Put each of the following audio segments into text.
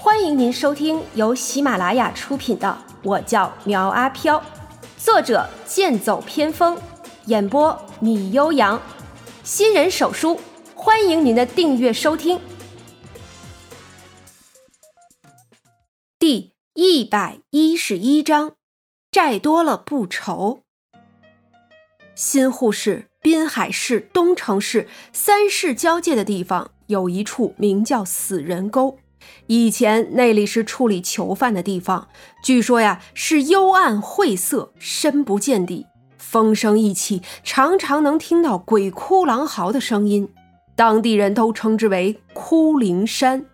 欢迎您收听由喜马拉雅出品的《我叫苗阿飘》，作者剑走偏锋，演播米悠扬，新人手书，欢迎您的订阅收听。第一百一十一章，债多了不愁。新沪市、滨海市、东城市三市交界的地方，有一处名叫死人沟。以前那里是处理囚犯的地方，据说呀是幽暗晦涩，深不见底，风声一起，常常能听到鬼哭狼嚎的声音。当地人都称之为“哭灵山”。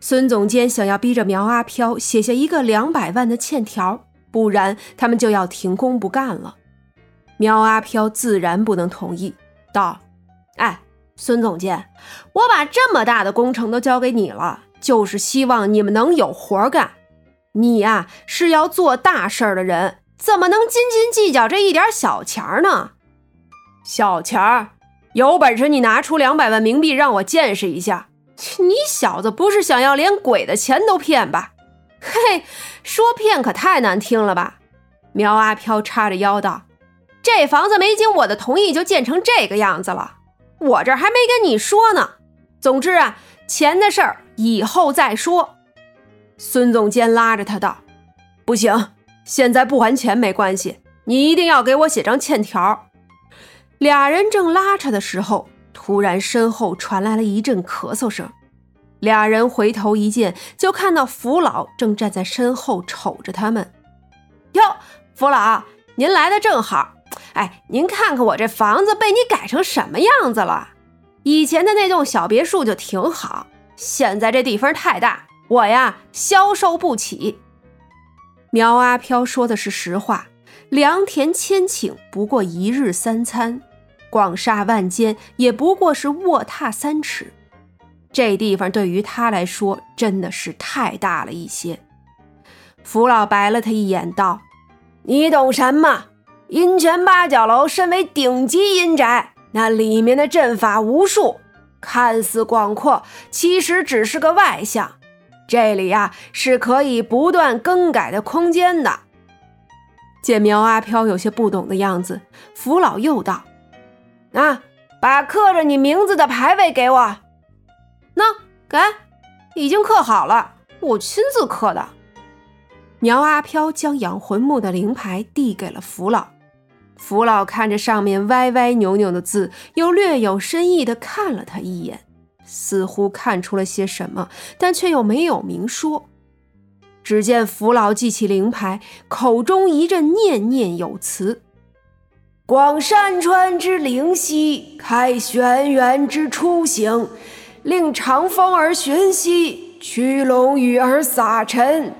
孙总监想要逼着苗阿飘写下一个两百万的欠条，不然他们就要停工不干了。苗阿飘自然不能同意，道：“哎，孙总监，我把这么大的工程都交给你了，就是希望你们能有活干。你呀是要做大事儿的人，怎么能斤斤计较这一点小钱呢？小钱儿，有本事你拿出两百万冥币让我见识一下。你小子不是想要连鬼的钱都骗吧？嘿，说骗可太难听了吧？”苗阿飘叉着腰道。这房子没经我的同意就建成这个样子了，我这还没跟你说呢。总之啊，钱的事儿以后再说。孙总监拉着他道：“不行，现在不还钱没关系，你一定要给我写张欠条。”俩人正拉扯的时候，突然身后传来了一阵咳嗽声。俩人回头一见，就看到福老正站在身后瞅着他们。哟，福老，您来的正好。哎，您看看我这房子被你改成什么样子了？以前的那栋小别墅就挺好，现在这地方太大，我呀消受不起。苗阿飘说的是实话，良田千顷不过一日三餐，广厦万间也不过是卧榻三尺，这地方对于他来说真的是太大了一些。福老白了他一眼，道：“你懂什么？”阴泉八角楼身为顶级阴宅，那里面的阵法无数，看似广阔，其实只是个外象。这里呀是可以不断更改的空间的。见苗阿飘有些不懂的样子，福老又道：“啊，把刻着你名字的牌位给我。那给，已经刻好了，我亲自刻的。”苗阿飘将养魂木的灵牌递给了福老。福老看着上面歪歪扭扭的字，又略有深意地看了他一眼，似乎看出了些什么，但却又没有明说。只见福老记起灵牌，口中一阵念念有词：“广山川之灵犀，开轩辕之初醒，令长风而寻兮，驱龙羽而撒尘。”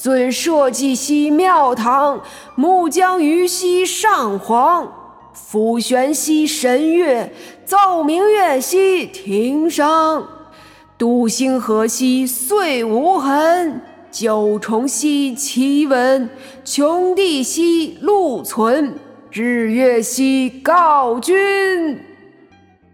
尊社稷兮庙堂，木将于兮上皇，复玄兮神乐，奏明月兮庭上，笃星河兮岁无痕，九重兮奇文，穷地兮禄存，日月兮告君，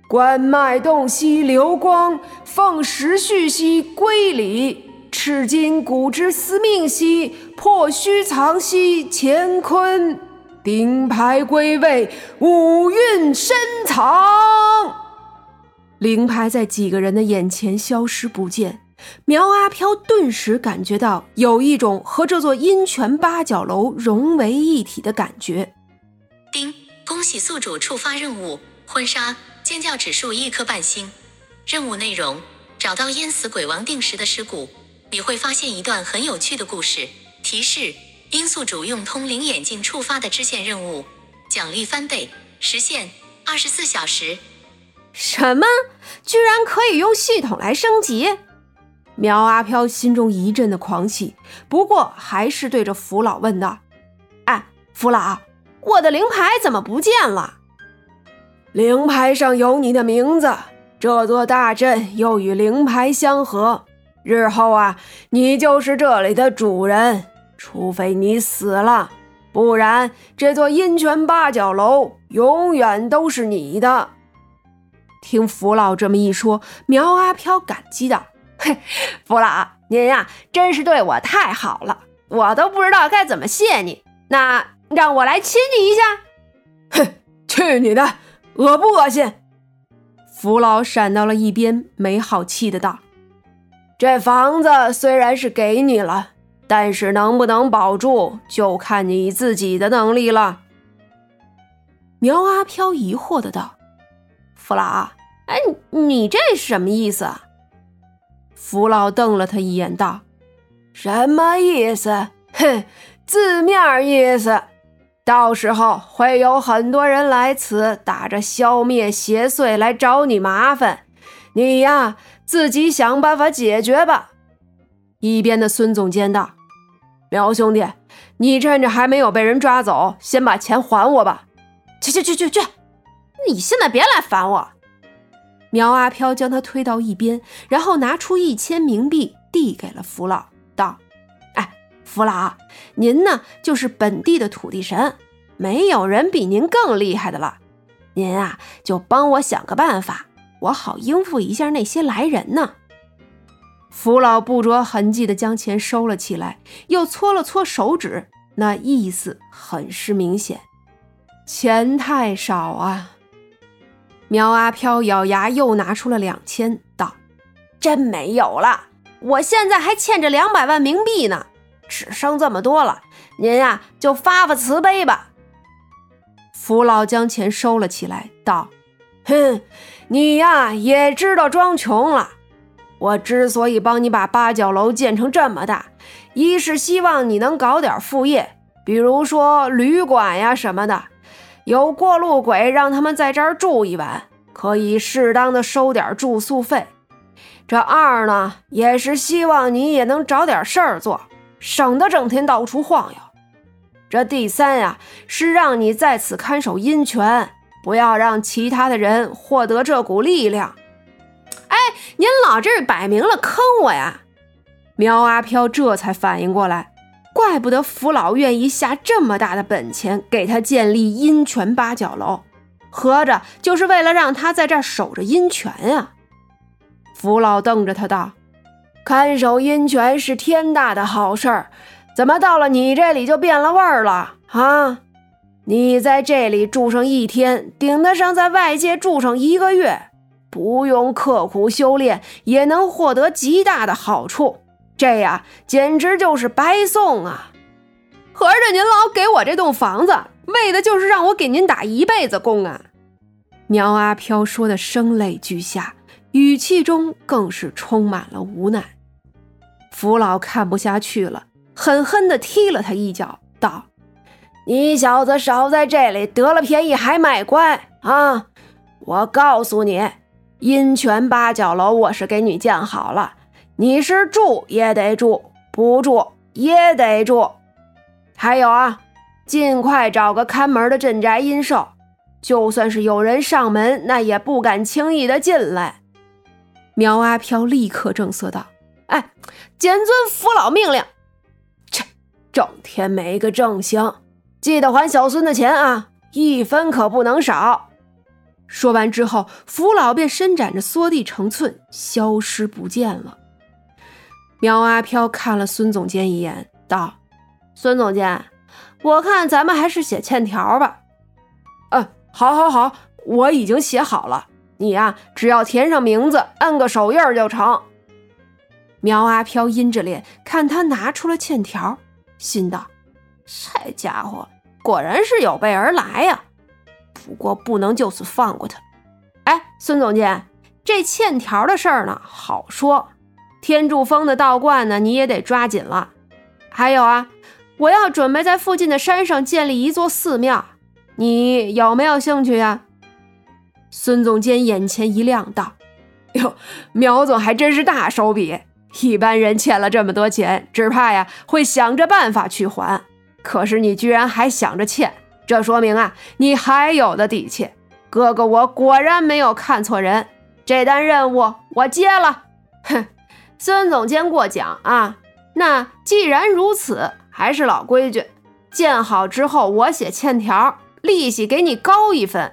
关脉动兮流光，奉时序兮归礼。赤金古之司命兮，破虚藏兮乾坤，顶牌归位，五蕴深藏。灵牌在几个人的眼前消失不见，苗阿飘顿时感觉到有一种和这座阴泉八角楼融为一体的感觉。丁，恭喜宿主触发任务：婚纱，尖叫指数一颗半星。任务内容：找到淹死鬼王定时的尸骨。你会发现一段很有趣的故事。提示：因宿主用通灵眼镜触发的支线任务，奖励翻倍，时限二十四小时。什么？居然可以用系统来升级？苗阿飘心中一阵的狂喜，不过还是对着福老问道：“哎，福老，我的灵牌怎么不见了？灵牌上有你的名字，这座大阵又与灵牌相合。”日后啊，你就是这里的主人，除非你死了，不然这座阴泉八角楼永远都是你的。听福老这么一说，苗阿飘感激道：“嘿，福老，您呀，真是对我太好了，我都不知道该怎么谢你。那让我来亲你一下。哼，去你的！恶不恶心？福老闪到了一边，没好气的道：“这房子虽然是给你了，但是能不能保住，就看你自己的能力了。”苗阿飘疑惑的道：“福老，哎，你这是什么意思？”福老瞪了他一眼，道：“什么意思？哼，字面意思。到时候会有很多人来此，打着消灭邪祟来找你麻烦，你呀，自己想办法解决吧。”一边的孙总监道：“苗兄弟，你趁着还没有被人抓走，先把钱还我吧。”去去去去去！你现在别来烦我。苗阿飘将他推到一边，然后拿出一千冥币递给了福老，道：“哎，福老，您呢就是本地的土地神，没有人比您更厉害的了。您啊就帮我想个办法，我好应付一下那些来人呢。”福老不着痕迹地将钱收了起来，又搓了搓手指，那意思很是明显。钱太少啊！苗阿飘咬牙又拿出了两千，道：“真没有了，我现在还欠着两百万冥币呢，只剩这么多了。您呀，就发发慈悲吧。”福老将钱收了起来，道：“哼，你呀也知道装穷了。我之所以帮你把八角楼建成这么大，一是希望你能搞点副业，比如说旅馆呀什么的。”有过路鬼，让他们在这儿住一晚，可以适当的收点住宿费。这二呢，也是希望你也能找点事儿做，省得整天到处晃悠。这第三呀，是让你在此看守阴泉，不要让其他的人获得这股力量。哎，您老这是摆明了坑我呀！苗阿飘这才反应过来。怪不得福老愿意下这么大的本钱给他建立阴泉八角楼，合着就是为了让他在这儿守着阴泉呀！福老瞪着他道：“看守阴泉是天大的好事儿，怎么到了你这里就变了味儿了啊？你在这里住上一天，顶得上在外界住上一个月，不用刻苦修炼也能获得极大的好处。”这呀，简直就是白送啊！合着您老给我这栋房子，为的就是让我给您打一辈子工啊！苗阿飘说的声泪俱下，语气中更是充满了无奈。福老看不下去了，狠狠地踢了他一脚，道：“你小子少在这里得了便宜还卖乖啊！我告诉你，阴泉八角楼我是给你建好了。”你是住也得住，不住也得住。还有啊，尽快找个看门的镇宅阴寿，就算是有人上门，那也不敢轻易的进来。苗阿飘立刻正色道：“哎，谨遵福老命令。切，整天没个正形，记得还小孙的钱啊，一分可不能少。”说完之后，福老便伸展着缩地成寸，消失不见了。苗阿飘看了孙总监一眼，道：“孙总监，我看咱们还是写欠条吧。”“嗯，好，好，好，我已经写好了。你呀，只要填上名字，摁个手印就成。”苗阿飘阴着脸看他拿出了欠条，心道：“这家伙果然是有备而来呀。不过不能就此放过他。哎，孙总监，这欠条的事儿呢，好说。”天柱峰的道观呢，你也得抓紧了。还有啊，我要准备在附近的山上建立一座寺庙，你有没有兴趣呀？孙总监眼前一亮，道：“哟，苗总还真是大手笔。一般人欠了这么多钱，只怕呀会想着办法去还。可是你居然还想着欠，这说明啊你还有的底气。哥哥，我果然没有看错人，这单任务我接了。哼。”孙总监过奖啊！那既然如此，还是老规矩，建好之后我写欠条，利息给你高一分。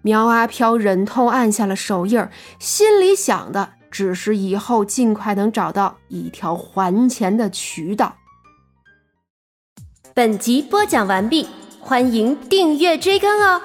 苗阿飘忍痛按下了手印，心里想的只是以后尽快能找到一条还钱的渠道。本集播讲完毕，欢迎订阅追更哦。